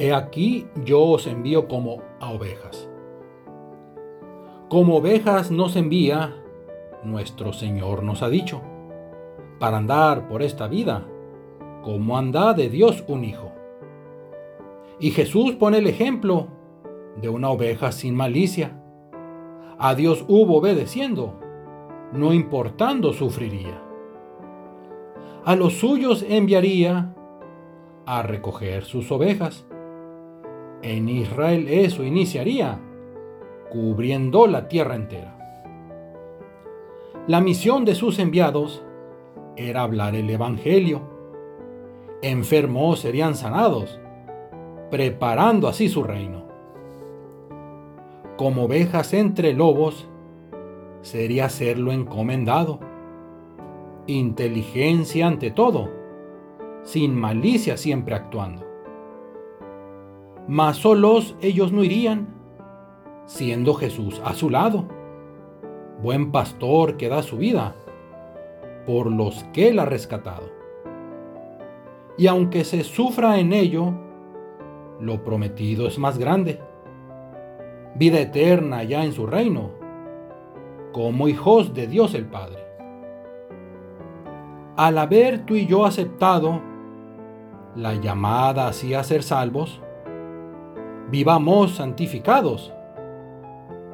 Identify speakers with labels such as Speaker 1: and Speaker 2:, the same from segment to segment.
Speaker 1: He aquí yo os envío como a ovejas. Como ovejas nos envía, nuestro Señor nos ha dicho, para andar por esta vida, como anda de Dios un hijo. Y Jesús pone el ejemplo de una oveja sin malicia. A Dios hubo obedeciendo, no importando sufriría. A los suyos enviaría a recoger sus ovejas. En Israel eso iniciaría, cubriendo la tierra entera. La misión de sus enviados era hablar el Evangelio. Enfermos serían sanados, preparando así su reino. Como ovejas entre lobos, sería serlo encomendado. Inteligencia ante todo, sin malicia siempre actuando. Mas solos ellos no irían, siendo Jesús a su lado, buen pastor que da su vida por los que él ha rescatado. Y aunque se sufra en ello, lo prometido es más grande. Vida eterna ya en su reino, como hijos de Dios el Padre. Al haber tú y yo aceptado la llamada así a ser salvos, vivamos santificados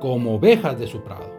Speaker 1: como ovejas de su prado.